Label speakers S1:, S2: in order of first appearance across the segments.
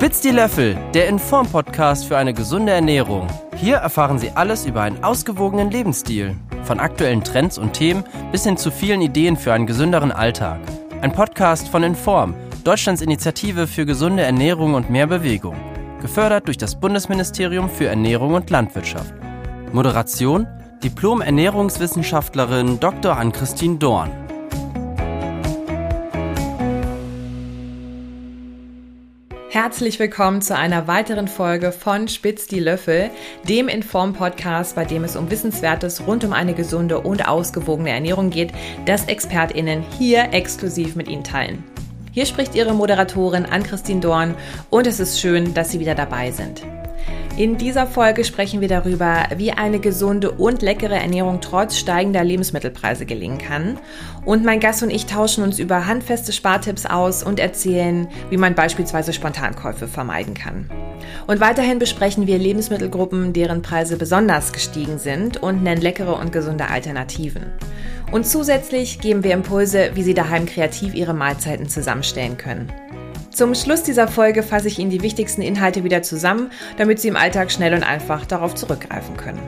S1: Spitz die Löffel, der Inform-Podcast für eine gesunde Ernährung. Hier erfahren Sie alles über einen ausgewogenen Lebensstil. Von aktuellen Trends und Themen bis hin zu vielen Ideen für einen gesünderen Alltag. Ein Podcast von Inform, Deutschlands Initiative für gesunde Ernährung und mehr Bewegung. Gefördert durch das Bundesministerium für Ernährung und Landwirtschaft. Moderation Diplom-Ernährungswissenschaftlerin Dr. Ann-Christine Dorn.
S2: Herzlich willkommen zu einer weiteren Folge von Spitz die Löffel, dem Inform-Podcast, bei dem es um Wissenswertes rund um eine gesunde und ausgewogene Ernährung geht, das ExpertInnen hier exklusiv mit Ihnen teilen. Hier spricht Ihre Moderatorin Ann-Christine Dorn und es ist schön, dass Sie wieder dabei sind. In dieser Folge sprechen wir darüber, wie eine gesunde und leckere Ernährung trotz steigender Lebensmittelpreise gelingen kann. Und mein Gast und ich tauschen uns über handfeste Spartipps aus und erzählen, wie man beispielsweise Spontankäufe vermeiden kann. Und weiterhin besprechen wir Lebensmittelgruppen, deren Preise besonders gestiegen sind und nennen leckere und gesunde Alternativen. Und zusätzlich geben wir Impulse, wie Sie daheim kreativ Ihre Mahlzeiten zusammenstellen können. Zum Schluss dieser Folge fasse ich Ihnen die wichtigsten Inhalte wieder zusammen, damit Sie im Alltag schnell und einfach darauf zurückgreifen können.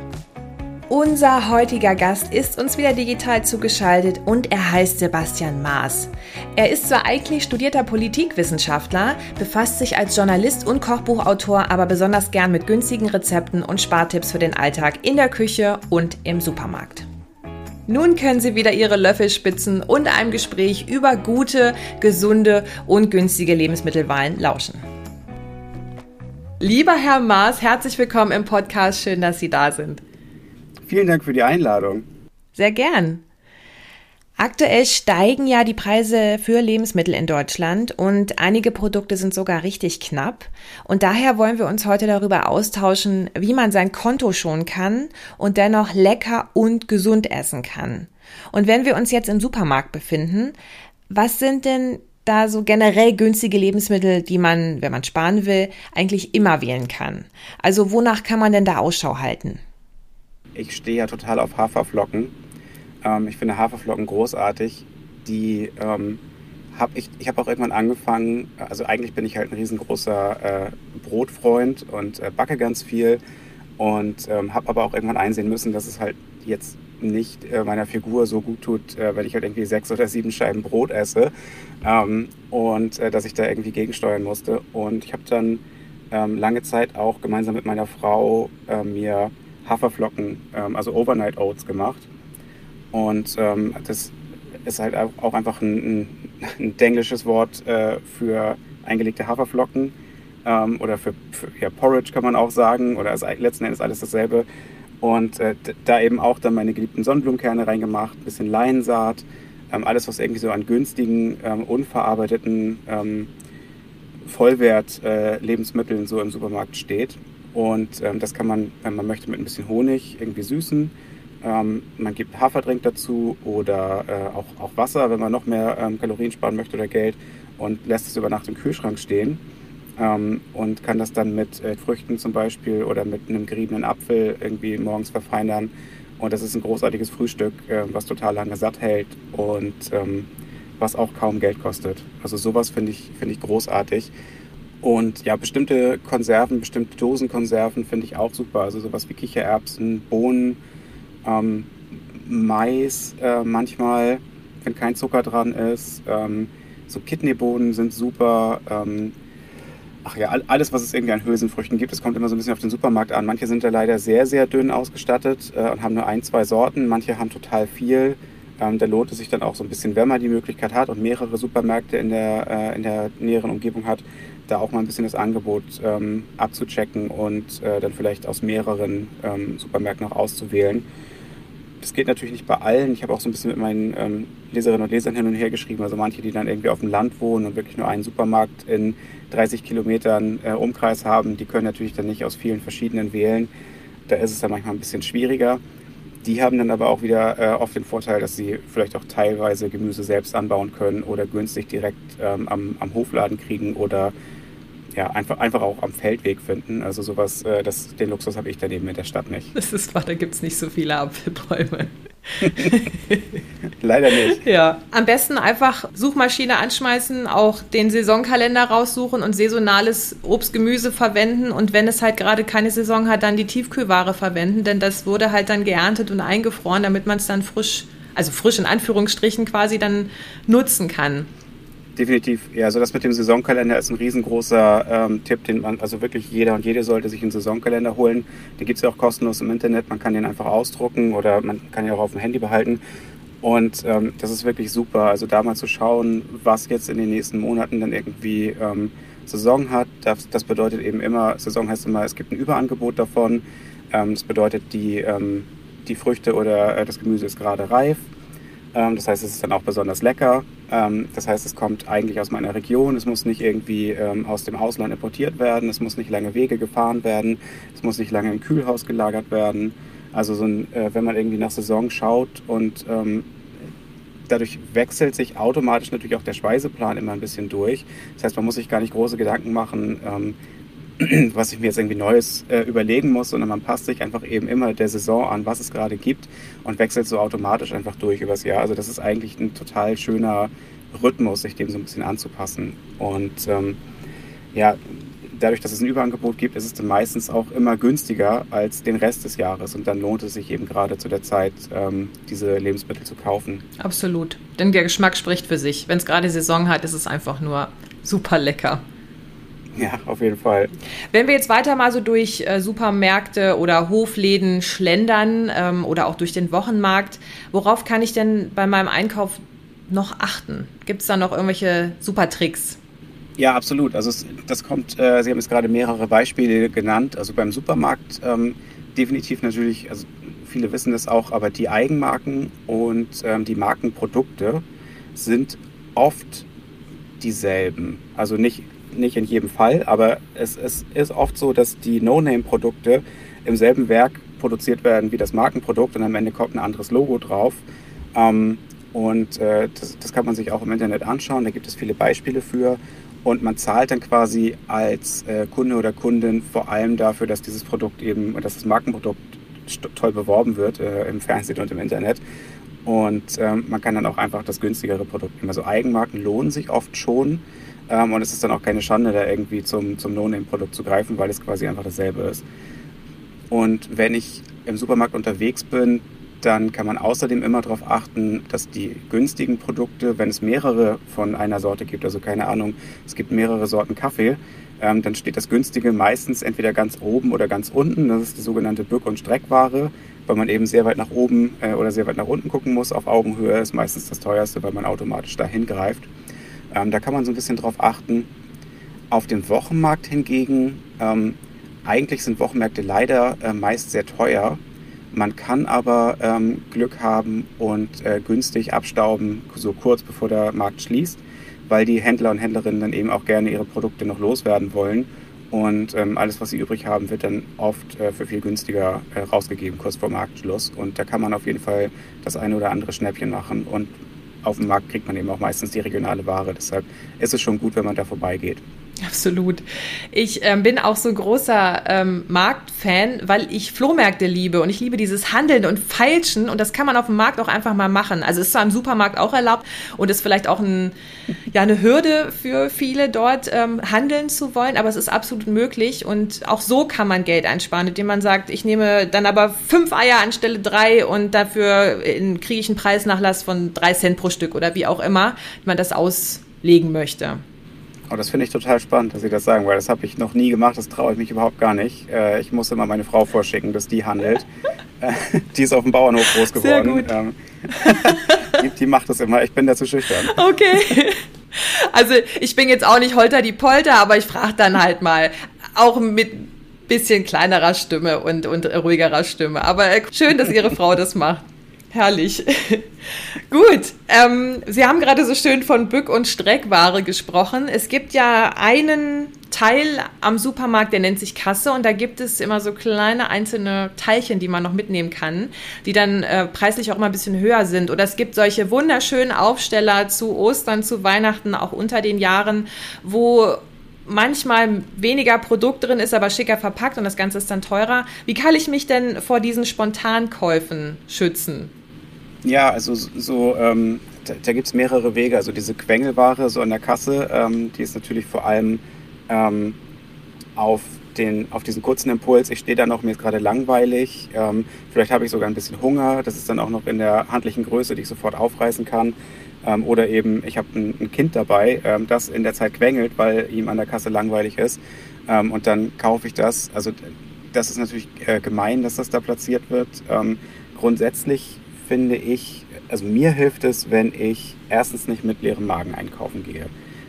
S2: Unser heutiger Gast ist uns wieder digital zugeschaltet und er heißt Sebastian Maas. Er ist zwar eigentlich studierter Politikwissenschaftler, befasst sich als Journalist und Kochbuchautor aber besonders gern mit günstigen Rezepten und Spartipps für den Alltag in der Küche und im Supermarkt. Nun können Sie wieder Ihre Löffel spitzen und einem Gespräch über gute, gesunde und günstige Lebensmittelwahlen lauschen. Lieber Herr Maas, herzlich willkommen im Podcast. Schön, dass Sie da sind.
S3: Vielen Dank für die Einladung.
S2: Sehr gern. Aktuell steigen ja die Preise für Lebensmittel in Deutschland und einige Produkte sind sogar richtig knapp. Und daher wollen wir uns heute darüber austauschen, wie man sein Konto schonen kann und dennoch lecker und gesund essen kann. Und wenn wir uns jetzt im Supermarkt befinden, was sind denn da so generell günstige Lebensmittel, die man, wenn man sparen will, eigentlich immer wählen kann? Also wonach kann man denn da Ausschau halten?
S3: Ich stehe ja total auf Haferflocken ähm, ich finde Haferflocken großartig. Die ähm, habe ich, ich habe auch irgendwann angefangen, also eigentlich bin ich halt ein riesengroßer äh, Brotfreund und äh, backe ganz viel und ähm, habe aber auch irgendwann einsehen müssen, dass es halt jetzt nicht äh, meiner Figur so gut tut, äh, wenn ich halt irgendwie sechs oder sieben Scheiben Brot esse ähm, und äh, dass ich da irgendwie gegensteuern musste. Und ich habe dann ähm, lange Zeit auch gemeinsam mit meiner Frau äh, mir Haferflocken, ähm, also Overnight Oats gemacht und ähm, das ist halt auch einfach ein, ein englisches Wort äh, für eingelegte Haferflocken ähm, oder für, für ja, Porridge kann man auch sagen oder ist letzten Endes alles dasselbe. Und äh, da eben auch dann meine geliebten Sonnenblumenkerne reingemacht, ein bisschen Leinsaat, ähm, alles was irgendwie so an günstigen, ähm, unverarbeiteten ähm, Vollwert-Lebensmitteln äh, so im Supermarkt steht. Und ähm, das kann man, wenn man möchte, mit ein bisschen Honig irgendwie süßen ähm, man gibt Haferdrink dazu oder äh, auch, auch Wasser, wenn man noch mehr ähm, Kalorien sparen möchte oder Geld und lässt es über Nacht im Kühlschrank stehen ähm, und kann das dann mit äh, Früchten zum Beispiel oder mit einem geriebenen Apfel irgendwie morgens verfeinern. Und das ist ein großartiges Frühstück, äh, was total lange satt hält und ähm, was auch kaum Geld kostet. Also sowas finde ich, find ich großartig. Und ja, bestimmte Konserven, bestimmte Dosenkonserven finde ich auch super. Also sowas wie Kichererbsen, Bohnen, ähm, Mais äh, manchmal, wenn kein Zucker dran ist. Ähm, so Kidneybohnen sind super. Ähm, ach ja, alles, was es irgendwie an Hülsenfrüchten gibt, es kommt immer so ein bisschen auf den Supermarkt an. Manche sind da leider sehr, sehr dünn ausgestattet äh, und haben nur ein, zwei Sorten. Manche haben total viel. Ähm, da lohnt es sich dann auch so ein bisschen, wenn man die Möglichkeit hat und mehrere Supermärkte in der, äh, in der näheren Umgebung hat, da auch mal ein bisschen das Angebot ähm, abzuchecken und äh, dann vielleicht aus mehreren ähm, Supermärkten auch auszuwählen. Das geht natürlich nicht bei allen. Ich habe auch so ein bisschen mit meinen ähm, Leserinnen und Lesern hin und her geschrieben. Also manche, die dann irgendwie auf dem Land wohnen und wirklich nur einen Supermarkt in 30 Kilometern äh, Umkreis haben, die können natürlich dann nicht aus vielen verschiedenen wählen. Da ist es dann manchmal ein bisschen schwieriger. Die haben dann aber auch wieder äh, oft den Vorteil, dass sie vielleicht auch teilweise Gemüse selbst anbauen können oder günstig direkt ähm, am, am Hofladen kriegen oder ja, einfach, einfach auch am Feldweg finden. Also sowas, äh, das, den Luxus habe ich daneben in der Stadt nicht.
S2: Das ist wahr, da gibt es nicht so viele Apfelbäume.
S3: Leider nicht.
S2: Ja. Am besten einfach Suchmaschine anschmeißen, auch den Saisonkalender raussuchen und saisonales Obst, Gemüse verwenden und wenn es halt gerade keine Saison hat, dann die Tiefkühlware verwenden, denn das wurde halt dann geerntet und eingefroren, damit man es dann frisch, also frisch in Anführungsstrichen quasi dann nutzen kann.
S3: Definitiv, ja, also das mit dem Saisonkalender ist ein riesengroßer ähm, Tipp, den man, also wirklich jeder und jede sollte sich einen Saisonkalender holen. Den gibt es ja auch kostenlos im Internet, man kann den einfach ausdrucken oder man kann ihn auch auf dem Handy behalten. Und ähm, das ist wirklich super, also da mal zu schauen, was jetzt in den nächsten Monaten dann irgendwie ähm, Saison hat. Das, das, bedeutet eben immer, Saison heißt immer, es gibt ein Überangebot davon. Ähm, das bedeutet, die, ähm, die Früchte oder äh, das Gemüse ist gerade reif. Ähm, das heißt, es ist dann auch besonders lecker. Ähm, das heißt, es kommt eigentlich aus meiner Region. Es muss nicht irgendwie ähm, aus dem Ausland importiert werden. Es muss nicht lange Wege gefahren werden. Es muss nicht lange im Kühlhaus gelagert werden. Also so ein, äh, wenn man irgendwie nach Saison schaut und dadurch wechselt sich automatisch natürlich auch der Speiseplan immer ein bisschen durch. Das heißt, man muss sich gar nicht große Gedanken machen, was ich mir jetzt irgendwie Neues äh, überlegen muss, sondern man passt sich einfach eben immer der Saison an, was es gerade gibt und wechselt so automatisch einfach durch übers Jahr. Also das ist eigentlich ein total schöner Rhythmus, sich dem so ein bisschen anzupassen. Und ähm, ja, dadurch, dass es ein Überangebot gibt, ist es dann meistens auch immer günstiger als den Rest des Jahres. Und dann lohnt es sich eben gerade zu der Zeit, ähm, diese Lebensmittel zu kaufen.
S2: Absolut. Denn der Geschmack spricht für sich. Wenn es gerade Saison hat, ist es einfach nur super lecker.
S3: Ja, auf jeden Fall.
S2: Wenn wir jetzt weiter mal so durch äh, Supermärkte oder Hofläden schlendern ähm, oder auch durch den Wochenmarkt, worauf kann ich denn bei meinem Einkauf noch achten? Gibt es da noch irgendwelche super Tricks?
S3: Ja, absolut. Also es, das kommt, äh, Sie haben jetzt gerade mehrere Beispiele genannt. Also beim Supermarkt ähm, definitiv natürlich, also viele wissen das auch, aber die Eigenmarken und ähm, die Markenprodukte sind oft dieselben. Also nicht nicht in jedem Fall, aber es, es ist oft so, dass die No-Name-Produkte im selben Werk produziert werden wie das Markenprodukt und am Ende kommt ein anderes Logo drauf. Ähm, und äh, das, das, kann man sich auch im Internet anschauen, da gibt es viele Beispiele für. Und man zahlt dann quasi als äh, Kunde oder Kundin vor allem dafür, dass dieses Produkt eben, dass das Markenprodukt toll beworben wird äh, im Fernsehen und im Internet. Und ähm, man kann dann auch einfach das günstigere Produkt nehmen. Also Eigenmarken lohnen sich oft schon. Ähm, und es ist dann auch keine Schande, da irgendwie zum, zum No-Name-Produkt zu greifen, weil es quasi einfach dasselbe ist. Und wenn ich im Supermarkt unterwegs bin, dann kann man außerdem immer darauf achten, dass die günstigen Produkte, wenn es mehrere von einer Sorte gibt, also keine Ahnung, es gibt mehrere Sorten Kaffee, ähm, dann steht das günstige meistens entweder ganz oben oder ganz unten. Das ist die sogenannte Bück- und Streckware, weil man eben sehr weit nach oben äh, oder sehr weit nach unten gucken muss. Auf Augenhöhe ist meistens das teuerste, weil man automatisch dahin greift. Ähm, da kann man so ein bisschen drauf achten. Auf dem Wochenmarkt hingegen, ähm, eigentlich sind Wochenmärkte leider äh, meist sehr teuer. Man kann aber ähm, Glück haben und äh, günstig abstauben, so kurz bevor der Markt schließt, weil die Händler und Händlerinnen dann eben auch gerne ihre Produkte noch loswerden wollen. Und ähm, alles, was sie übrig haben, wird dann oft äh, für viel günstiger äh, rausgegeben, kurz vor Marktschluss. Und da kann man auf jeden Fall das eine oder andere Schnäppchen machen. Und auf dem Markt kriegt man eben auch meistens die regionale Ware. Deshalb ist es schon gut, wenn man da vorbeigeht.
S2: Absolut. Ich ähm, bin auch so großer ähm, Marktfan, weil ich Flohmärkte liebe und ich liebe dieses Handeln und Feilschen und das kann man auf dem Markt auch einfach mal machen. Also ist zwar im Supermarkt auch erlaubt und ist vielleicht auch ein, ja, eine Hürde für viele dort ähm, handeln zu wollen, aber es ist absolut möglich und auch so kann man Geld einsparen, indem man sagt, ich nehme dann aber fünf Eier anstelle drei und dafür kriege ich einen Preisnachlass von drei Cent pro Stück oder wie auch immer man das auslegen möchte.
S3: Oh, das finde ich total spannend, dass Sie das sagen, weil das habe ich noch nie gemacht, das traue ich mich überhaupt gar nicht. Äh, ich muss immer meine Frau vorschicken, dass die handelt. Äh, die ist auf dem Bauernhof groß geworden. Sehr gut. Ähm, die, die macht das immer, ich bin dazu schüchtern.
S2: Okay. Also ich bin jetzt auch nicht holter die Polter, aber ich frage dann halt mal, auch mit bisschen kleinerer Stimme und, und ruhigerer Stimme. Aber äh, schön, dass Ihre Frau das macht. Herrlich. Gut. Ähm, Sie haben gerade so schön von Bück- und Streckware gesprochen. Es gibt ja einen Teil am Supermarkt, der nennt sich Kasse und da gibt es immer so kleine einzelne Teilchen, die man noch mitnehmen kann, die dann äh, preislich auch mal ein bisschen höher sind. Oder es gibt solche wunderschönen Aufsteller zu Ostern, zu Weihnachten, auch unter den Jahren, wo manchmal weniger Produkt drin ist, aber schicker verpackt und das Ganze ist dann teurer. Wie kann ich mich denn vor diesen Spontankäufen schützen?
S3: Ja, also so, ähm, da, da gibt es mehrere Wege. Also diese Quengelware so an der Kasse, ähm, die ist natürlich vor allem ähm, auf, den, auf diesen kurzen Impuls, ich stehe da noch, mir ist gerade langweilig, ähm, vielleicht habe ich sogar ein bisschen Hunger, das ist dann auch noch in der handlichen Größe, die ich sofort aufreißen kann. Ähm, oder eben, ich habe ein, ein, Kind dabei, ähm, das in der Zeit quengelt, weil ihm an der Kasse langweilig ist. Ähm, und dann kaufe ich das. Also das ist natürlich äh, gemein, dass das da platziert wird. Ähm, grundsätzlich finde ich, also mir hilft es, wenn ich erstens nicht mit leerem Magen einkaufen gehe.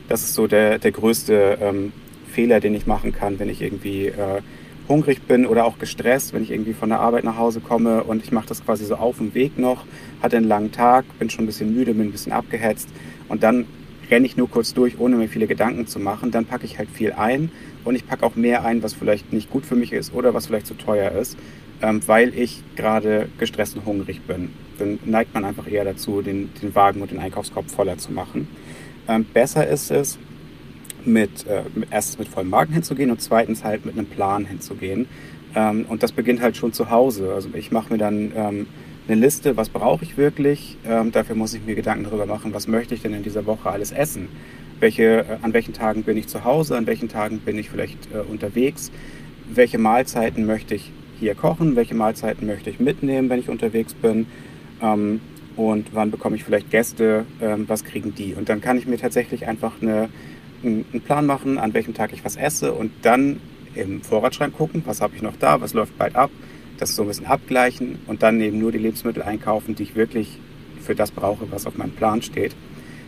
S3: Das ist so der, der größte ähm, Fehler, den ich machen kann, wenn ich irgendwie äh, hungrig bin oder auch gestresst, wenn ich irgendwie von der Arbeit nach Hause komme und ich mache das quasi so auf dem Weg noch, hatte einen langen Tag, bin schon ein bisschen müde, bin ein bisschen abgehetzt und dann renne ich nur kurz durch, ohne mir viele Gedanken zu machen. Dann packe ich halt viel ein und ich packe auch mehr ein, was vielleicht nicht gut für mich ist oder was vielleicht zu teuer ist, ähm, weil ich gerade gestresst und hungrig bin. Dann neigt man einfach eher dazu, den, den Wagen und den Einkaufskorb voller zu machen. Ähm, besser ist es, mit, äh, erstens mit vollem Magen hinzugehen und zweitens halt mit einem Plan hinzugehen. Ähm, und das beginnt halt schon zu Hause. Also ich mache mir dann ähm, eine Liste, was brauche ich wirklich. Ähm, dafür muss ich mir Gedanken darüber machen, was möchte ich denn in dieser Woche alles essen. Welche, äh, an welchen Tagen bin ich zu Hause, an welchen Tagen bin ich vielleicht äh, unterwegs. Welche Mahlzeiten möchte ich hier kochen, welche Mahlzeiten möchte ich mitnehmen, wenn ich unterwegs bin. Ähm, und wann bekomme ich vielleicht Gäste, ähm, was kriegen die. Und dann kann ich mir tatsächlich einfach eine einen Plan machen, an welchem Tag ich was esse und dann im Vorratsschrank gucken, was habe ich noch da, was läuft bald ab, das so ein bisschen abgleichen und dann eben nur die Lebensmittel einkaufen, die ich wirklich für das brauche, was auf meinem Plan steht.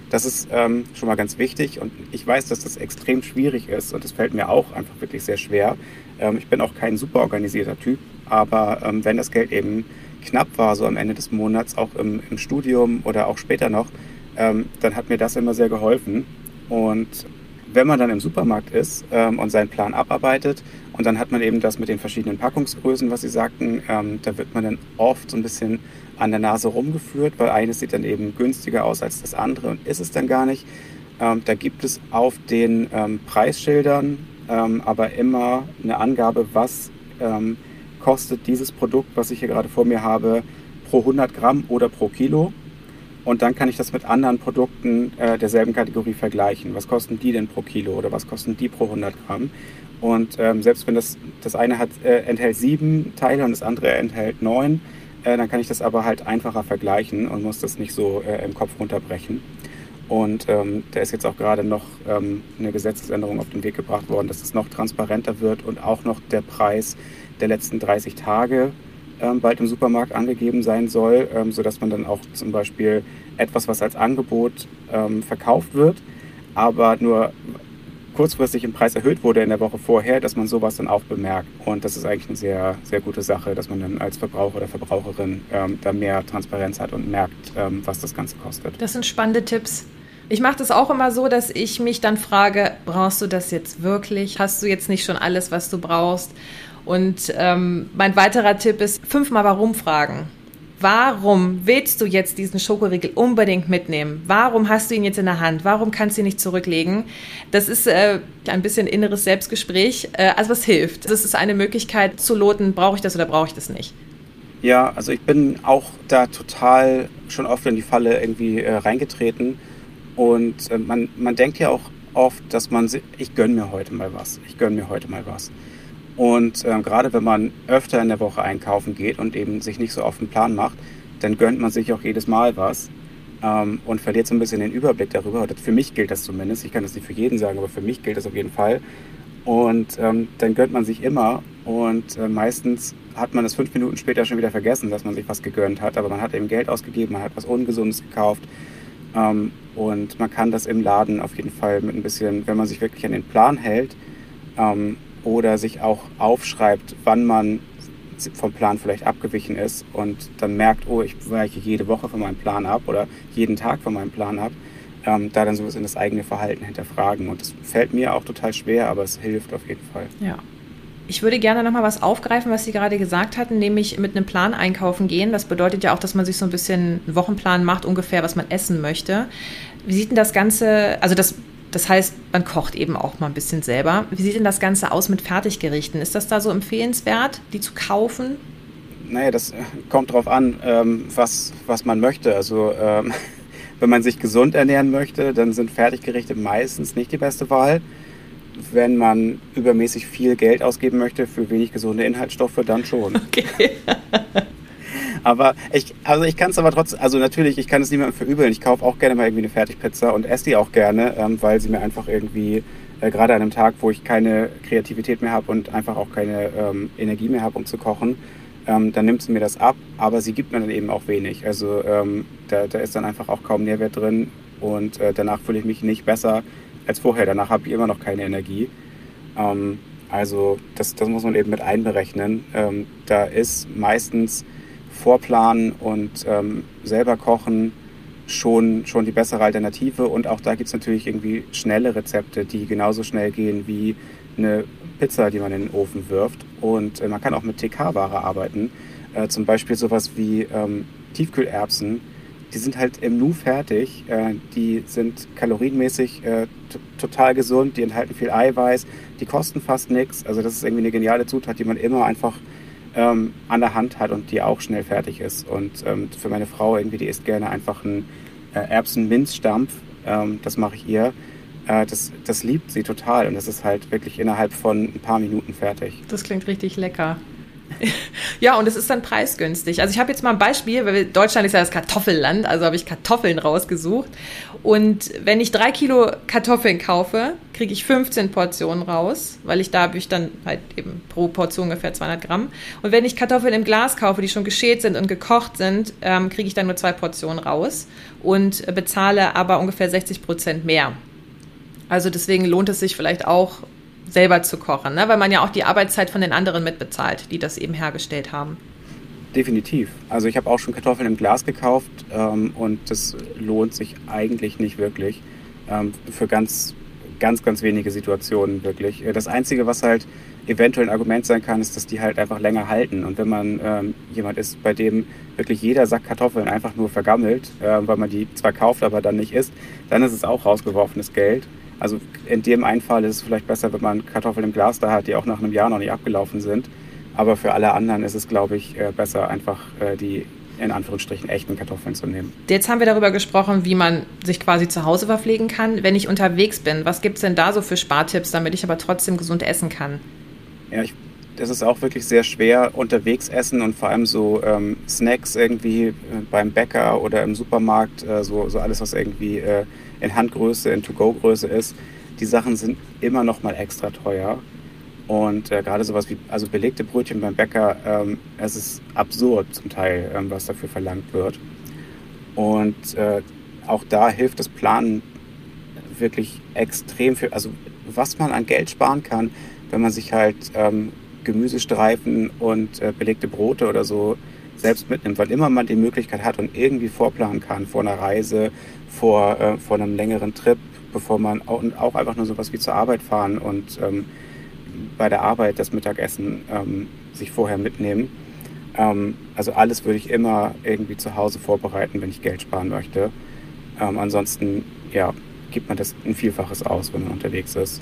S3: Das ist ähm, schon mal ganz wichtig und ich weiß, dass das extrem schwierig ist und es fällt mir auch einfach wirklich sehr schwer. Ähm, ich bin auch kein super organisierter Typ, aber ähm, wenn das Geld eben knapp war, so am Ende des Monats, auch im, im Studium oder auch später noch, ähm, dann hat mir das immer sehr geholfen. Und wenn man dann im Supermarkt ist ähm, und seinen Plan abarbeitet und dann hat man eben das mit den verschiedenen Packungsgrößen, was Sie sagten, ähm, da wird man dann oft so ein bisschen an der Nase rumgeführt, weil eines sieht dann eben günstiger aus als das andere und ist es dann gar nicht. Ähm, da gibt es auf den ähm, Preisschildern ähm, aber immer eine Angabe, was ähm, kostet dieses Produkt, was ich hier gerade vor mir habe, pro 100 Gramm oder pro Kilo. Und dann kann ich das mit anderen Produkten äh, derselben Kategorie vergleichen. Was kosten die denn pro Kilo oder was kosten die pro 100 Gramm? Und ähm, selbst wenn das, das eine hat, äh, enthält sieben Teile und das andere enthält neun, äh, dann kann ich das aber halt einfacher vergleichen und muss das nicht so äh, im Kopf runterbrechen. Und ähm, da ist jetzt auch gerade noch ähm, eine Gesetzesänderung auf den Weg gebracht worden, dass es noch transparenter wird und auch noch der Preis der letzten 30 Tage ähm, bald im Supermarkt angegeben sein soll, ähm, sodass man dann auch zum Beispiel etwas, was als Angebot ähm, verkauft wird, aber nur kurzfristig im Preis erhöht wurde in der Woche vorher, dass man sowas dann auch bemerkt. Und das ist eigentlich eine sehr, sehr gute Sache, dass man dann als Verbraucher oder Verbraucherin ähm, da mehr Transparenz hat und merkt, ähm, was das Ganze kostet.
S2: Das sind spannende Tipps. Ich mache das auch immer so, dass ich mich dann frage, brauchst du das jetzt wirklich? Hast du jetzt nicht schon alles, was du brauchst? Und ähm, mein weiterer Tipp ist, fünfmal warum fragen. Warum willst du jetzt diesen Schokoriegel unbedingt mitnehmen? Warum hast du ihn jetzt in der Hand? Warum kannst du ihn nicht zurücklegen? Das ist äh, ein bisschen inneres Selbstgespräch. Äh, also was hilft? Das ist eine Möglichkeit zu loten, brauche ich das oder brauche ich das nicht?
S3: Ja, also ich bin auch da total schon oft in die Falle irgendwie äh, reingetreten. Und äh, man, man denkt ja auch oft, dass man, ich gönne mir heute mal was. Ich gönne mir heute mal was. Und äh, gerade wenn man öfter in der Woche einkaufen geht und eben sich nicht so auf den Plan macht, dann gönnt man sich auch jedes Mal was ähm, und verliert so ein bisschen den Überblick darüber. Oder für mich gilt das zumindest. Ich kann das nicht für jeden sagen, aber für mich gilt das auf jeden Fall. Und ähm, dann gönnt man sich immer und äh, meistens hat man es fünf Minuten später schon wieder vergessen, dass man sich was gegönnt hat. Aber man hat eben Geld ausgegeben, man hat was Ungesundes gekauft. Ähm, und man kann das im Laden auf jeden Fall mit ein bisschen, wenn man sich wirklich an den Plan hält, ähm, oder sich auch aufschreibt, wann man vom Plan vielleicht abgewichen ist und dann merkt, oh, ich weiche jede Woche von meinem Plan ab oder jeden Tag von meinem Plan ab, ähm, da dann so in das eigene Verhalten hinterfragen. Und das fällt mir auch total schwer, aber es hilft auf jeden Fall.
S2: Ja. Ich würde gerne nochmal was aufgreifen, was Sie gerade gesagt hatten, nämlich mit einem Plan einkaufen gehen. Das bedeutet ja auch, dass man sich so ein bisschen einen Wochenplan macht, ungefähr, was man essen möchte. Wie sieht denn das Ganze, also das das heißt, man kocht eben auch mal ein bisschen selber. Wie sieht denn das Ganze aus mit Fertiggerichten? Ist das da so empfehlenswert, die zu kaufen?
S3: naja, das kommt drauf an, ähm, was, was man möchte. Also ähm, wenn man sich gesund ernähren möchte, dann sind Fertiggerichte meistens nicht die beste Wahl. Wenn man übermäßig viel Geld ausgeben möchte für wenig gesunde Inhaltsstoffe, dann schon. Okay. Aber ich, also ich kann es aber trotzdem, also natürlich, ich kann es niemandem verübeln. Ich kaufe auch gerne mal irgendwie eine Fertigpizza und esse die auch gerne, ähm, weil sie mir einfach irgendwie äh, gerade an einem Tag, wo ich keine Kreativität mehr habe und einfach auch keine ähm, Energie mehr habe, um zu kochen, ähm, dann nimmt sie mir das ab, aber sie gibt mir dann eben auch wenig. Also ähm, da, da ist dann einfach auch kaum Nährwert drin und äh, danach fühle ich mich nicht besser als vorher. Danach habe ich immer noch keine Energie. Ähm, also das, das muss man eben mit einberechnen. Ähm, da ist meistens Vorplanen und ähm, selber kochen schon, schon die bessere Alternative. Und auch da gibt es natürlich irgendwie schnelle Rezepte, die genauso schnell gehen wie eine Pizza, die man in den Ofen wirft. Und äh, man kann auch mit TK-Ware arbeiten. Äh, zum Beispiel sowas wie ähm, Tiefkühlerbsen. Die sind halt im Nu fertig. Äh, die sind kalorienmäßig äh, total gesund. Die enthalten viel Eiweiß. Die kosten fast nichts. Also das ist irgendwie eine geniale Zutat, die man immer einfach ähm, an der Hand hat und die auch schnell fertig ist. Und ähm, für meine Frau irgendwie, die isst gerne einfach einen äh, Erbsen-Minzstampf. Ähm, das mache ich ihr. Äh, das, das liebt sie total und das ist halt wirklich innerhalb von ein paar Minuten fertig.
S2: Das klingt richtig lecker. Ja, und es ist dann preisgünstig. Also ich habe jetzt mal ein Beispiel, weil Deutschland ist ja das Kartoffelland, also habe ich Kartoffeln rausgesucht. Und wenn ich drei Kilo Kartoffeln kaufe, kriege ich 15 Portionen raus, weil ich da habe ich dann halt eben pro Portion ungefähr 200 Gramm. Und wenn ich Kartoffeln im Glas kaufe, die schon geschält sind und gekocht sind, ähm, kriege ich dann nur zwei Portionen raus und bezahle aber ungefähr 60 Prozent mehr. Also deswegen lohnt es sich vielleicht auch selber zu kochen, ne? weil man ja auch die Arbeitszeit von den anderen mitbezahlt, die das eben hergestellt haben.
S3: Definitiv. Also ich habe auch schon Kartoffeln im Glas gekauft ähm, und das lohnt sich eigentlich nicht wirklich ähm, für ganz, ganz, ganz wenige Situationen wirklich. Das Einzige, was halt eventuell ein Argument sein kann, ist, dass die halt einfach länger halten. Und wenn man ähm, jemand ist, bei dem wirklich jeder Sack Kartoffeln einfach nur vergammelt, äh, weil man die zwar kauft, aber dann nicht isst, dann ist es auch rausgeworfenes Geld. Also in dem einen Fall ist es vielleicht besser, wenn man Kartoffeln im Glas da hat, die auch nach einem Jahr noch nicht abgelaufen sind. Aber für alle anderen ist es, glaube ich, äh, besser, einfach äh, die in Anführungsstrichen echten Kartoffeln zu nehmen.
S2: Jetzt haben wir darüber gesprochen, wie man sich quasi zu Hause verpflegen kann. Wenn ich unterwegs bin, was gibt es denn da so für Spartipps, damit ich aber trotzdem gesund essen kann?
S3: Ja, ich, das ist auch wirklich sehr schwer unterwegs essen und vor allem so ähm, Snacks irgendwie äh, beim Bäcker oder im Supermarkt, äh, so, so alles, was irgendwie äh, in Handgröße, in To-Go-Größe ist, die Sachen sind immer noch mal extra teuer. Und äh, gerade sowas wie also belegte Brötchen beim Bäcker, ähm, es ist absurd zum Teil, ähm, was dafür verlangt wird. Und äh, auch da hilft das Planen wirklich extrem für, also was man an Geld sparen kann, wenn man sich halt ähm, Gemüsestreifen und äh, belegte Brote oder so selbst mitnimmt, weil immer man die Möglichkeit hat und irgendwie vorplanen kann vor einer Reise, vor, äh, vor einem längeren Trip, bevor man auch, auch einfach nur sowas wie zur Arbeit fahren und ähm, bei der Arbeit das Mittagessen ähm, sich vorher mitnehmen. Ähm, also alles würde ich immer irgendwie zu Hause vorbereiten, wenn ich Geld sparen möchte. Ähm, ansonsten ja, gibt man das ein Vielfaches aus, wenn man unterwegs ist.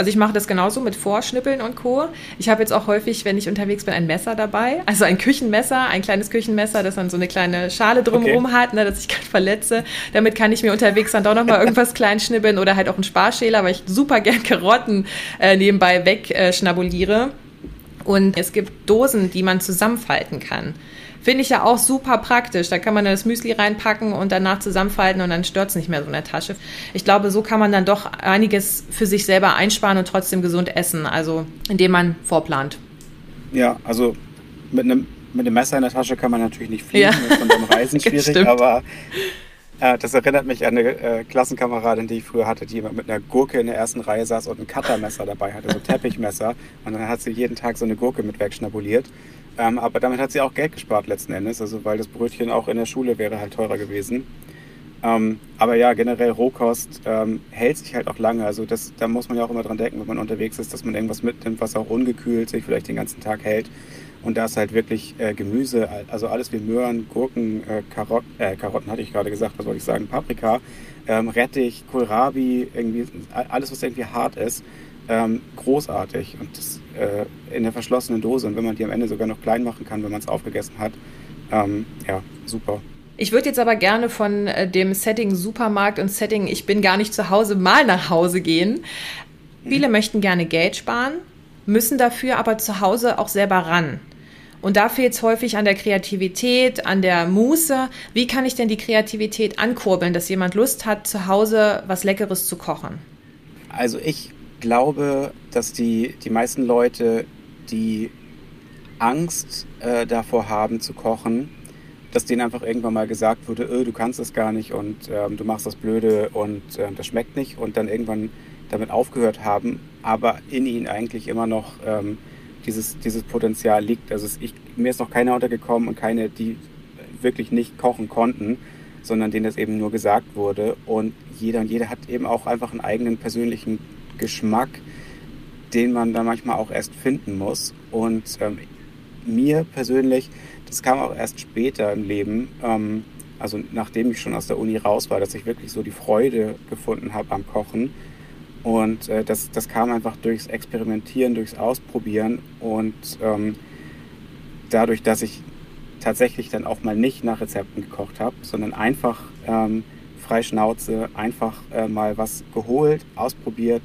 S2: Also ich mache das genauso mit Vorschnippeln und Co. Ich habe jetzt auch häufig, wenn ich unterwegs bin, ein Messer dabei. Also ein Küchenmesser, ein kleines Küchenmesser, das dann so eine kleine Schale drumherum okay. hat, ne, dass ich keinen verletze. Damit kann ich mir unterwegs dann doch nochmal irgendwas klein schnibbeln oder halt auch einen Sparschäler, weil ich super gern Karotten äh, nebenbei wegschnabuliere. Äh, und es gibt Dosen, die man zusammenfalten kann. Finde ich ja auch super praktisch. Da kann man dann das Müsli reinpacken und danach zusammenfalten und dann stört es nicht mehr so in der Tasche. Ich glaube, so kann man dann doch einiges für sich selber einsparen und trotzdem gesund essen, also indem man vorplant.
S3: Ja, also mit einem, mit einem Messer in der Tasche kann man natürlich nicht fliegen, ja. das ist von beim Reisen schwierig, aber das erinnert mich an eine äh, Klassenkameradin, die ich früher hatte, die immer mit einer Gurke in der ersten Reihe saß und ein Cuttermesser dabei hatte, so Teppichmesser. Und dann hat sie jeden Tag so eine Gurke mit wegschnabuliert. Ähm, aber damit hat sie auch Geld gespart letzten Endes, also weil das Brötchen auch in der Schule wäre halt teurer gewesen. Ähm, aber ja, generell Rohkost ähm, hält sich halt auch lange. Also das, da muss man ja auch immer dran denken, wenn man unterwegs ist, dass man irgendwas mitnimmt, was auch ungekühlt sich vielleicht den ganzen Tag hält. Und da ist halt wirklich äh, Gemüse, also alles wie Möhren, Gurken, äh, Karotten, äh, Karotten hatte ich gerade gesagt, was wollte ich sagen, Paprika, ähm, Rettich, Kohlrabi, irgendwie alles, was irgendwie hart ist, ähm, großartig und das äh, in der verschlossenen Dose und wenn man die am Ende sogar noch klein machen kann, wenn man es aufgegessen hat, ähm, ja, super.
S2: Ich würde jetzt aber gerne von äh, dem Setting Supermarkt und Setting Ich bin gar nicht zu Hause mal nach Hause gehen. Viele mhm. möchten gerne Geld sparen, müssen dafür aber zu Hause auch selber ran. Und da fehlt es häufig an der Kreativität, an der Muße. Wie kann ich denn die Kreativität ankurbeln, dass jemand Lust hat, zu Hause was Leckeres zu kochen?
S3: Also ich glaube, dass die, die meisten Leute, die Angst äh, davor haben zu kochen, dass denen einfach irgendwann mal gesagt wurde, öh, du kannst das gar nicht und ähm, du machst das Blöde und äh, das schmeckt nicht und dann irgendwann damit aufgehört haben, aber in ihnen eigentlich immer noch ähm, dieses, dieses Potenzial liegt. Also ich, mir ist noch keiner untergekommen und keine, die wirklich nicht kochen konnten, sondern denen das eben nur gesagt wurde. Und jeder und jeder hat eben auch einfach einen eigenen persönlichen Geschmack, den man dann manchmal auch erst finden muss. Und ähm, mir persönlich, das kam auch erst später im Leben, ähm, also nachdem ich schon aus der Uni raus war, dass ich wirklich so die Freude gefunden habe am Kochen und äh, das, das kam einfach durchs Experimentieren, durchs Ausprobieren und ähm, dadurch, dass ich tatsächlich dann auch mal nicht nach Rezepten gekocht habe, sondern einfach ähm, frei Schnauze, einfach äh, mal was geholt, ausprobiert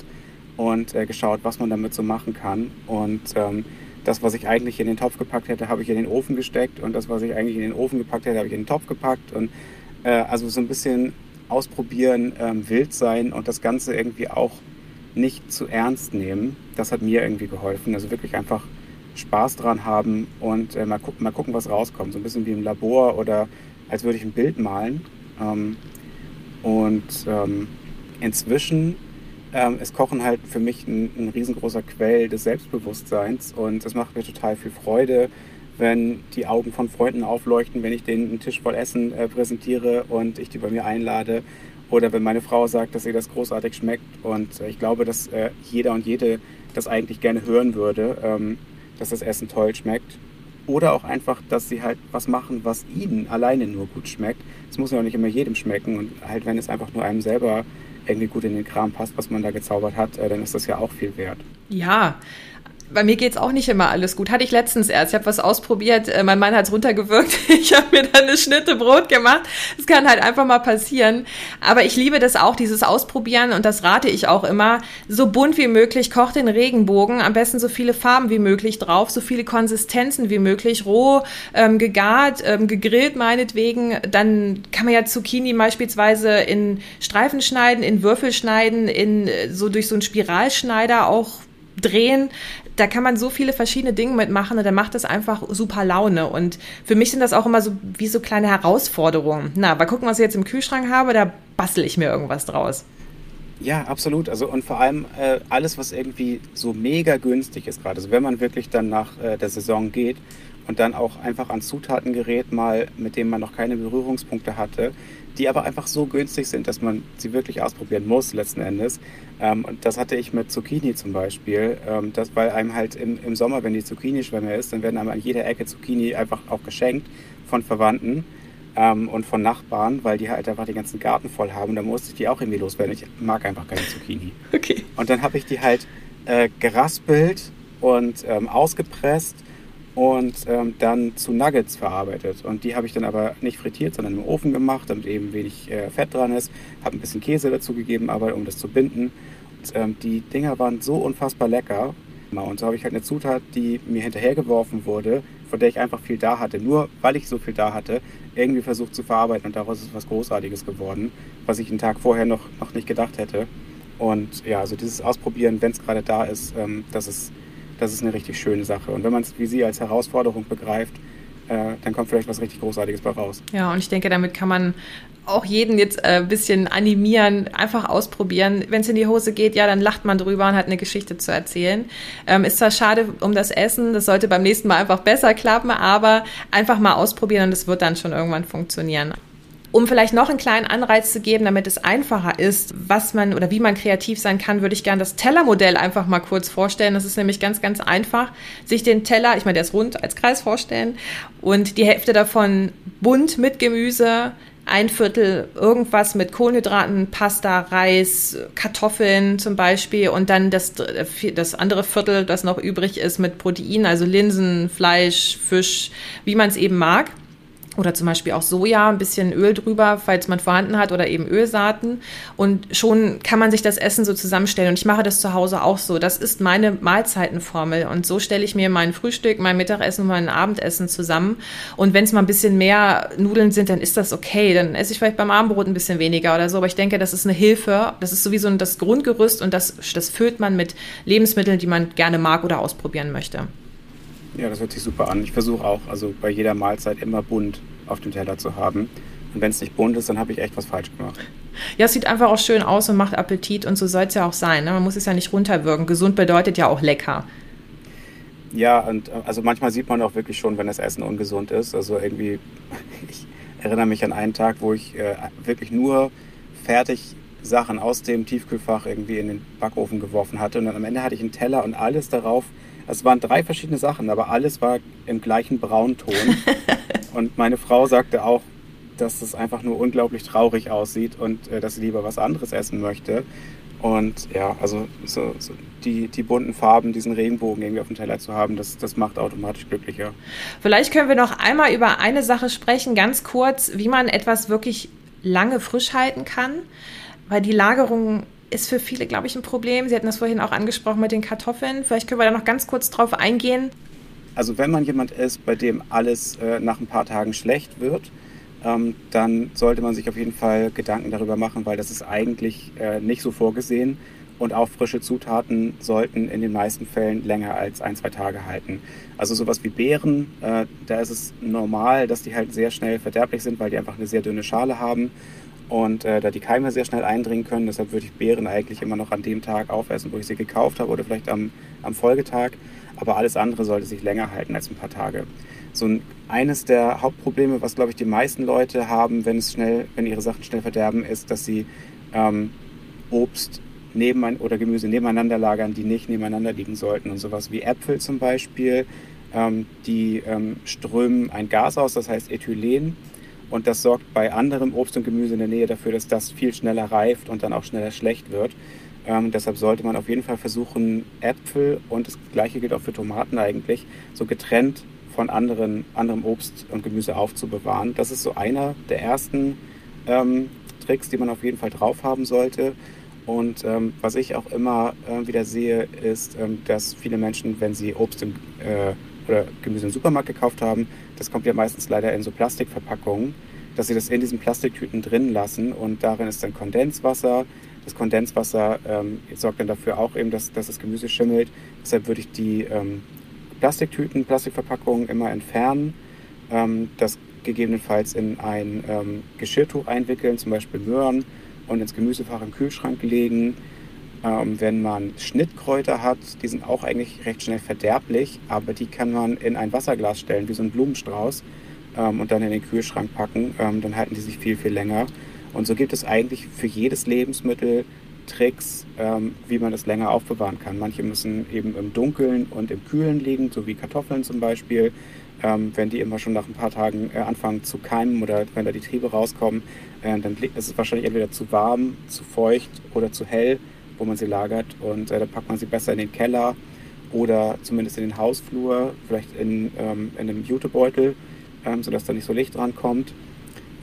S3: und äh, geschaut, was man damit so machen kann. Und ähm, das, was ich eigentlich in den Topf gepackt hätte, habe ich in den Ofen gesteckt und das, was ich eigentlich in den Ofen gepackt hätte, habe ich in den Topf gepackt. Und äh, also so ein bisschen ausprobieren, ähm, wild sein und das Ganze irgendwie auch nicht zu ernst nehmen. Das hat mir irgendwie geholfen. Also wirklich einfach Spaß dran haben und äh, mal, gu mal gucken, was rauskommt. So ein bisschen wie im Labor oder als würde ich ein Bild malen. Ähm, und ähm, inzwischen ähm, ist Kochen halt für mich ein, ein riesengroßer Quell des Selbstbewusstseins und es macht mir total viel Freude, wenn die Augen von Freunden aufleuchten, wenn ich denen einen Tisch voll Essen äh, präsentiere und ich die bei mir einlade. Oder wenn meine Frau sagt, dass ihr das großartig schmeckt. Und äh, ich glaube, dass äh, jeder und jede das eigentlich gerne hören würde, ähm, dass das Essen toll schmeckt. Oder auch einfach, dass sie halt was machen, was ihnen alleine nur gut schmeckt. Es muss ja auch nicht immer jedem schmecken. Und halt, wenn es einfach nur einem selber irgendwie gut in den Kram passt, was man da gezaubert hat, äh, dann ist das ja auch viel wert.
S2: Ja, bei mir geht's auch nicht immer alles gut. Hatte ich letztens erst. Ich habe was ausprobiert. Äh, mein Mann hat's runtergewirkt. Ich habe mir dann eine Schnitte Brot gemacht. Das kann halt einfach mal passieren. Aber ich liebe das auch, dieses Ausprobieren. Und das rate ich auch immer. So bunt wie möglich. Kocht den Regenbogen. Am besten so viele Farben wie möglich drauf. So viele Konsistenzen wie möglich. Roh, ähm, gegart, ähm, gegrillt meinetwegen. Dann kann man ja Zucchini beispielsweise in Streifen schneiden, in Würfel schneiden, in äh, so durch so einen Spiralschneider auch drehen da kann man so viele verschiedene Dinge mitmachen und dann macht das einfach super Laune. Und für mich sind das auch immer so wie so kleine Herausforderungen. Na, aber gucken, was ich jetzt im Kühlschrank habe, da bastel ich mir irgendwas draus.
S3: Ja, absolut. Also und vor allem äh, alles, was irgendwie so mega günstig ist gerade. Also wenn man wirklich dann nach äh, der Saison geht und dann auch einfach an Zutaten gerät, mal mit dem man noch keine Berührungspunkte hatte, die aber einfach so günstig sind, dass man sie wirklich ausprobieren muss letzten Endes. Ähm, und das hatte ich mit Zucchini zum Beispiel, ähm, das, weil einem halt im, im Sommer, wenn die Zucchini schwämme ist, dann werden einem an jeder Ecke Zucchini einfach auch geschenkt von Verwandten ähm, und von Nachbarn, weil die halt einfach den ganzen Garten voll haben. Da musste ich die auch irgendwie loswerden. Ich mag einfach keine Zucchini.
S2: Okay.
S3: Und dann habe ich die halt äh, geraspelt und ähm, ausgepresst und ähm, dann zu Nuggets verarbeitet. Und die habe ich dann aber nicht frittiert, sondern im Ofen gemacht, damit eben wenig äh, Fett dran ist. Habe ein bisschen Käse dazu gegeben, aber um das zu binden. Und, ähm, die Dinger waren so unfassbar lecker. Und so habe ich halt eine Zutat, die mir hinterhergeworfen wurde, von der ich einfach viel da hatte. Nur weil ich so viel da hatte, irgendwie versucht zu verarbeiten. Und daraus ist was Großartiges geworden, was ich einen Tag vorher noch, noch nicht gedacht hätte. Und ja, also dieses Ausprobieren, wenn es gerade da ist, ähm, das ist das ist eine richtig schöne Sache. Und wenn man es wie Sie als Herausforderung begreift, äh, dann kommt vielleicht was richtig Großartiges bei raus.
S2: Ja, und ich denke, damit kann man auch jeden jetzt äh, ein bisschen animieren, einfach ausprobieren. Wenn es in die Hose geht, ja, dann lacht man drüber und hat eine Geschichte zu erzählen. Ähm, ist zwar schade um das Essen, das sollte beim nächsten Mal einfach besser klappen, aber einfach mal ausprobieren und es wird dann schon irgendwann funktionieren. Um vielleicht noch einen kleinen Anreiz zu geben, damit es einfacher ist, was man oder wie man kreativ sein kann, würde ich gerne das Tellermodell einfach mal kurz vorstellen. Das ist nämlich ganz, ganz einfach, sich den Teller, ich meine, der ist rund, als Kreis vorstellen und die Hälfte davon bunt mit Gemüse, ein Viertel irgendwas mit Kohlenhydraten, Pasta, Reis, Kartoffeln zum Beispiel und dann das, das andere Viertel, das noch übrig ist mit Protein, also Linsen, Fleisch, Fisch, wie man es eben mag oder zum Beispiel auch Soja, ein bisschen Öl drüber, falls man vorhanden hat, oder eben Ölsaaten. Und schon kann man sich das Essen so zusammenstellen. Und ich mache das zu Hause auch so. Das ist meine Mahlzeitenformel. Und so stelle ich mir mein Frühstück, mein Mittagessen und mein Abendessen zusammen. Und wenn es mal ein bisschen mehr Nudeln sind, dann ist das okay. Dann esse ich vielleicht beim Abendbrot ein bisschen weniger oder so. Aber ich denke, das ist eine Hilfe. Das ist sowieso das Grundgerüst und das, das füllt man mit Lebensmitteln, die man gerne mag oder ausprobieren möchte.
S3: Ja, das hört sich super an. Ich versuche auch, also bei jeder Mahlzeit immer bunt auf dem Teller zu haben. Und wenn es nicht bunt ist, dann habe ich echt was falsch gemacht.
S2: Ja, es sieht einfach auch schön aus und macht Appetit und so soll es ja auch sein. Ne? Man muss es ja nicht runterwirken. Gesund bedeutet ja auch lecker.
S3: Ja, und also manchmal sieht man auch wirklich schon, wenn das Essen ungesund ist. Also irgendwie, ich erinnere mich an einen Tag, wo ich äh, wirklich nur fertig Sachen aus dem Tiefkühlfach irgendwie in den Backofen geworfen hatte. Und dann am Ende hatte ich einen Teller und alles darauf es waren drei verschiedene Sachen, aber alles war im gleichen Braunton. und meine Frau sagte auch, dass es einfach nur unglaublich traurig aussieht und äh, dass sie lieber was anderes essen möchte. Und ja, also so, so die, die bunten Farben, diesen Regenbogen irgendwie auf dem Teller zu haben, das, das macht automatisch glücklicher.
S2: Vielleicht können wir noch einmal über eine Sache sprechen, ganz kurz, wie man etwas wirklich lange frisch halten kann, weil die Lagerung ist für viele, glaube ich, ein Problem. Sie hatten das vorhin auch angesprochen mit den Kartoffeln. Vielleicht können wir da noch ganz kurz drauf eingehen.
S3: Also wenn man jemand ist, bei dem alles äh, nach ein paar Tagen schlecht wird, ähm, dann sollte man sich auf jeden Fall Gedanken darüber machen, weil das ist eigentlich äh, nicht so vorgesehen. Und auch frische Zutaten sollten in den meisten Fällen länger als ein, zwei Tage halten. Also sowas wie Beeren, äh, da ist es normal, dass die halt sehr schnell verderblich sind, weil die einfach eine sehr dünne Schale haben und äh, da die Keime sehr schnell eindringen können, deshalb würde ich Beeren eigentlich immer noch an dem Tag aufessen, wo ich sie gekauft habe oder vielleicht am, am Folgetag. Aber alles andere sollte sich länger halten als ein paar Tage. So ein, eines der Hauptprobleme, was glaube ich die meisten Leute haben, wenn es schnell, wenn ihre Sachen schnell verderben, ist, dass sie ähm, Obst neben oder Gemüse nebeneinander lagern, die nicht nebeneinander liegen sollten. Und sowas wie Äpfel zum Beispiel, ähm, die ähm, strömen ein Gas aus, das heißt Ethylen. Und das sorgt bei anderem Obst und Gemüse in der Nähe dafür, dass das viel schneller reift und dann auch schneller schlecht wird. Ähm, deshalb sollte man auf jeden Fall versuchen, Äpfel und das gleiche gilt auch für Tomaten eigentlich, so getrennt von anderen, anderem Obst und Gemüse aufzubewahren. Das ist so einer der ersten ähm, Tricks, die man auf jeden Fall drauf haben sollte. Und ähm, was ich auch immer äh, wieder sehe, ist, ähm, dass viele Menschen, wenn sie Obst im, äh, oder Gemüse im Supermarkt gekauft haben, das kommt ja meistens leider in so Plastikverpackungen, dass sie das in diesen Plastiktüten drin lassen und darin ist dann Kondenswasser. Das Kondenswasser ähm, sorgt dann dafür auch eben, dass, dass das Gemüse schimmelt. Deshalb würde ich die ähm, Plastiktüten, Plastikverpackungen immer entfernen. Ähm, das gegebenenfalls in ein ähm, Geschirrtuch einwickeln, zum Beispiel Möhren, und ins Gemüsefach im Kühlschrank legen. Ähm, wenn man Schnittkräuter hat, die sind auch eigentlich recht schnell verderblich, aber die kann man in ein Wasserglas stellen, wie so ein Blumenstrauß, ähm, und dann in den Kühlschrank packen. Ähm, dann halten die sich viel, viel länger. Und so gibt es eigentlich für jedes Lebensmittel Tricks, ähm, wie man das länger aufbewahren kann. Manche müssen eben im Dunkeln und im Kühlen liegen, so wie Kartoffeln zum Beispiel. Ähm, wenn die immer schon nach ein paar Tagen äh, anfangen zu keimen oder wenn da die Triebe rauskommen, äh, dann ist es wahrscheinlich entweder zu warm, zu feucht oder zu hell wo man sie lagert. Und äh, da packt man sie besser in den Keller oder zumindest in den Hausflur, vielleicht in, ähm, in einem Jutebeutel, ähm, sodass da nicht so Licht dran kommt.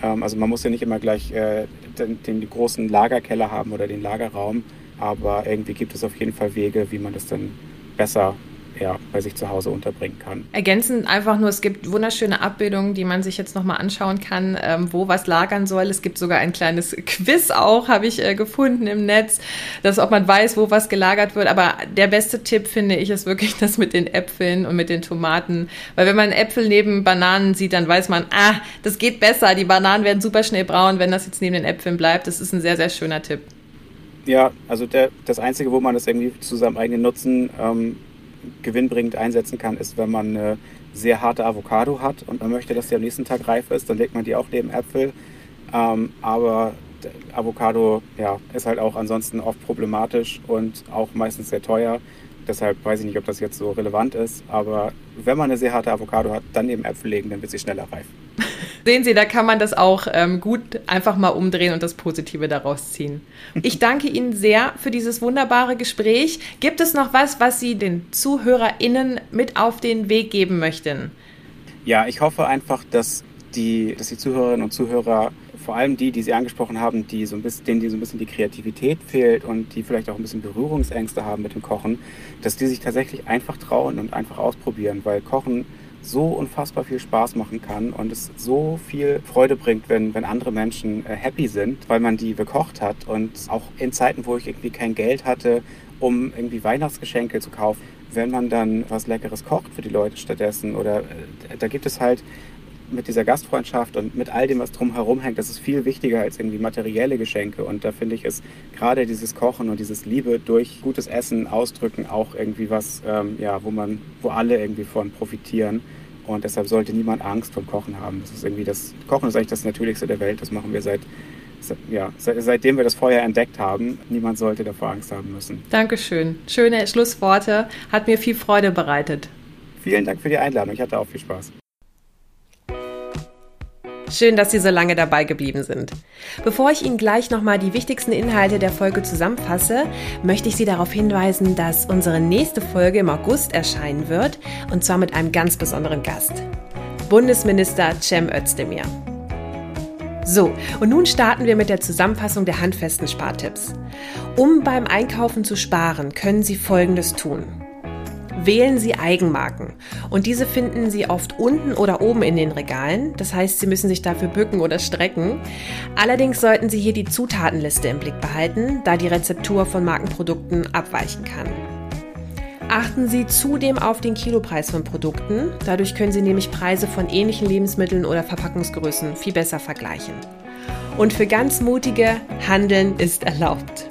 S3: Ähm, also man muss ja nicht immer gleich äh, den, den großen Lagerkeller haben oder den Lagerraum, aber irgendwie gibt es auf jeden Fall Wege, wie man das dann besser ja, bei sich zu Hause unterbringen kann.
S2: Ergänzend einfach nur, es gibt wunderschöne Abbildungen, die man sich jetzt nochmal anschauen kann, ähm, wo was lagern soll. Es gibt sogar ein kleines Quiz auch, habe ich äh, gefunden im Netz, dass ob man weiß, wo was gelagert wird. Aber der beste Tipp, finde ich, ist wirklich das mit den Äpfeln und mit den Tomaten. Weil wenn man Äpfel neben Bananen sieht, dann weiß man, ah, das geht besser. Die Bananen werden super schnell braun, wenn das jetzt neben den Äpfeln bleibt. Das ist ein sehr, sehr schöner Tipp.
S3: Ja, also der, das Einzige, wo man das irgendwie zu seinem eigenen Nutzen ähm, gewinnbringend einsetzen kann, ist, wenn man eine sehr harte Avocado hat und man möchte, dass die am nächsten Tag reif ist, dann legt man die auch neben Äpfel. Ähm, aber Avocado ja, ist halt auch ansonsten oft problematisch und auch meistens sehr teuer. Deshalb weiß ich nicht, ob das jetzt so relevant ist. Aber wenn man eine sehr harte Avocado hat, dann neben Äpfel legen, dann wird sie schneller reif.
S2: Sehen Sie, da kann man das auch ähm, gut einfach mal umdrehen und das Positive daraus ziehen. Ich danke Ihnen sehr für dieses wunderbare Gespräch. Gibt es noch was, was Sie den ZuhörerInnen mit auf den Weg geben möchten?
S3: Ja, ich hoffe einfach, dass die, dass die Zuhörerinnen und Zuhörer, vor allem die, die Sie angesprochen haben, die so ein bisschen, denen die so ein bisschen die Kreativität fehlt und die vielleicht auch ein bisschen Berührungsängste haben mit dem Kochen, dass die sich tatsächlich einfach trauen und einfach ausprobieren, weil Kochen so unfassbar viel Spaß machen kann und es so viel Freude bringt, wenn, wenn andere Menschen äh, happy sind, weil man die bekocht hat. Und auch in Zeiten, wo ich irgendwie kein Geld hatte, um irgendwie Weihnachtsgeschenke zu kaufen, wenn man dann was Leckeres kocht für die Leute stattdessen oder äh, da gibt es halt mit dieser Gastfreundschaft und mit all dem, was drumherum hängt, das ist viel wichtiger als irgendwie materielle Geschenke. Und da finde ich es gerade dieses Kochen und dieses Liebe durch gutes Essen ausdrücken auch irgendwie was, ähm, ja, wo man, wo alle irgendwie von profitieren. Und deshalb sollte niemand Angst vom Kochen haben. Das ist irgendwie das, Kochen ist eigentlich das Natürlichste der Welt. Das machen wir seit, ja, seitdem wir das Feuer entdeckt haben. Niemand sollte davor Angst haben müssen.
S2: Dankeschön. Schöne Schlussworte. Hat mir viel Freude bereitet.
S3: Vielen Dank für die Einladung. Ich hatte auch viel Spaß.
S2: Schön, dass Sie so lange dabei geblieben sind. Bevor ich Ihnen gleich nochmal die wichtigsten Inhalte der Folge zusammenfasse, möchte ich Sie darauf hinweisen, dass unsere nächste Folge im August erscheinen wird und zwar mit einem ganz besonderen Gast. Bundesminister Cem Özdemir. So, und nun starten wir mit der Zusammenfassung der handfesten Spartipps. Um beim Einkaufen zu sparen, können Sie Folgendes tun. Wählen Sie Eigenmarken. Und diese finden Sie oft unten oder oben in den Regalen. Das heißt, Sie müssen sich dafür bücken oder strecken. Allerdings sollten Sie hier die Zutatenliste im Blick behalten, da die Rezeptur von Markenprodukten abweichen kann. Achten Sie zudem auf den Kilopreis von Produkten. Dadurch können Sie nämlich Preise von ähnlichen Lebensmitteln oder Verpackungsgrößen viel besser vergleichen. Und für ganz mutige, Handeln ist erlaubt.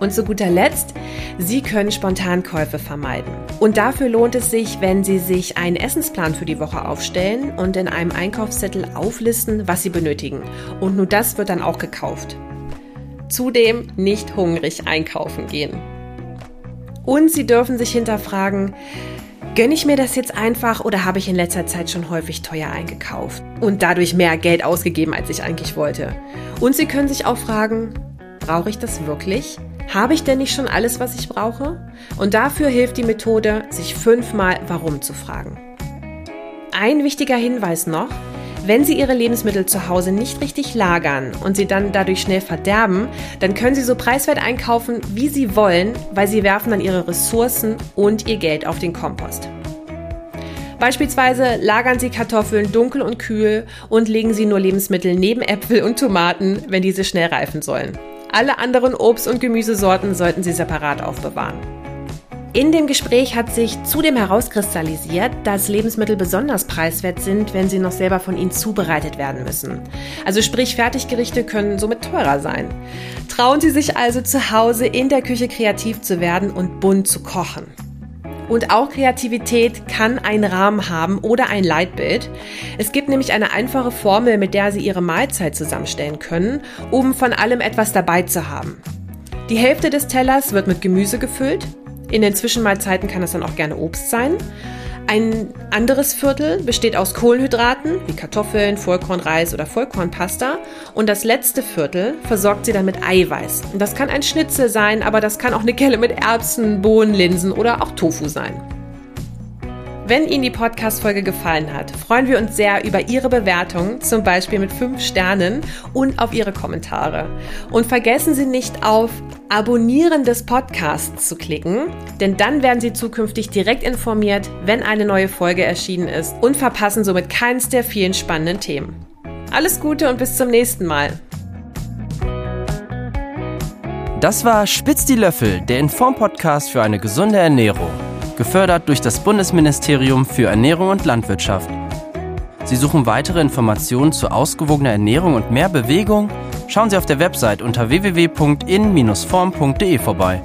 S2: Und zu guter Letzt, Sie können Spontankäufe vermeiden. Und dafür lohnt es sich, wenn Sie sich einen Essensplan für die Woche aufstellen und in einem Einkaufszettel auflisten, was Sie benötigen. Und nur das wird dann auch gekauft. Zudem nicht hungrig einkaufen gehen. Und Sie dürfen sich hinterfragen, Gönne ich mir das jetzt einfach oder habe ich in letzter Zeit schon häufig teuer eingekauft und dadurch mehr Geld ausgegeben, als ich eigentlich wollte? Und Sie können sich auch fragen, brauche ich das wirklich? Habe ich denn nicht schon alles, was ich brauche? Und dafür hilft die Methode, sich fünfmal Warum zu fragen. Ein wichtiger Hinweis noch, wenn Sie Ihre Lebensmittel zu Hause nicht richtig lagern und sie dann dadurch schnell verderben, dann können Sie so preiswert einkaufen, wie Sie wollen, weil Sie werfen dann Ihre Ressourcen und Ihr Geld auf den Kompost. Beispielsweise lagern Sie Kartoffeln dunkel und kühl und legen Sie nur Lebensmittel neben Äpfel und Tomaten, wenn diese schnell reifen sollen. Alle anderen Obst- und Gemüsesorten sollten Sie separat aufbewahren. In dem Gespräch hat sich zudem herauskristallisiert, dass Lebensmittel besonders preiswert sind, wenn sie noch selber von ihnen zubereitet werden müssen. Also sprich, Fertiggerichte können somit teurer sein. Trauen Sie sich also zu Hause in der Küche kreativ zu werden und bunt zu kochen. Und auch Kreativität kann einen Rahmen haben oder ein Leitbild. Es gibt nämlich eine einfache Formel, mit der Sie Ihre Mahlzeit zusammenstellen können, um von allem etwas dabei zu haben. Die Hälfte des Tellers wird mit Gemüse gefüllt. In den Zwischenmahlzeiten kann es dann auch gerne Obst sein. Ein anderes Viertel besteht aus Kohlenhydraten wie Kartoffeln, Vollkornreis oder Vollkornpasta. Und das letzte Viertel versorgt sie dann mit Eiweiß. Das kann ein Schnitzel sein, aber das kann auch eine Kelle mit Erbsen, Bohnen, Linsen oder auch Tofu sein. Wenn Ihnen die Podcast-Folge gefallen hat, freuen wir uns sehr über Ihre Bewertung, zum Beispiel mit 5 Sternen und auf Ihre Kommentare. Und vergessen Sie nicht auf Abonnieren des Podcasts zu klicken, denn dann werden Sie zukünftig direkt informiert, wenn eine neue Folge erschienen ist und verpassen somit keins der vielen spannenden Themen. Alles Gute und bis zum nächsten Mal.
S1: Das war Spitz die Löffel, der Inform-Podcast für eine gesunde Ernährung gefördert durch das Bundesministerium für Ernährung und Landwirtschaft. Sie suchen weitere Informationen zu ausgewogener Ernährung und mehr Bewegung? Schauen Sie auf der Website unter www.in-form.de vorbei.